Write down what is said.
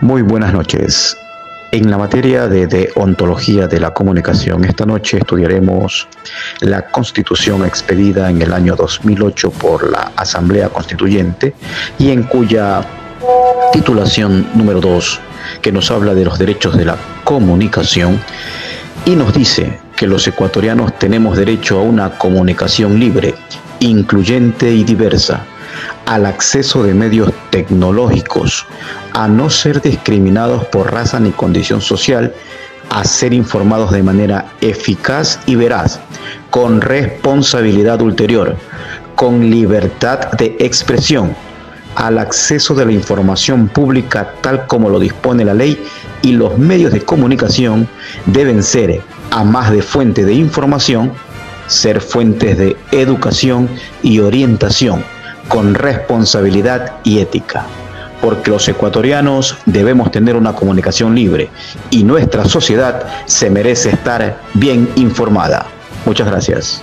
Muy buenas noches. En la materia de, de, ontología de la comunicación, esta noche estudiaremos la constitución expedida en el año 2008 por la Asamblea Constituyente y en cuya titulación número 2, que nos habla de los derechos de la comunicación, y nos dice que los ecuatorianos tenemos derecho a una comunicación libre, incluyente y diversa, al acceso de medios tecnológicos, a no ser discriminados por raza ni condición social, a ser informados de manera eficaz y veraz, con responsabilidad ulterior, con libertad de expresión, al acceso de la información pública tal como lo dispone la ley y los medios de comunicación deben ser, a más de fuente de información, ser fuentes de educación y orientación con responsabilidad y ética, porque los ecuatorianos debemos tener una comunicación libre y nuestra sociedad se merece estar bien informada. Muchas gracias.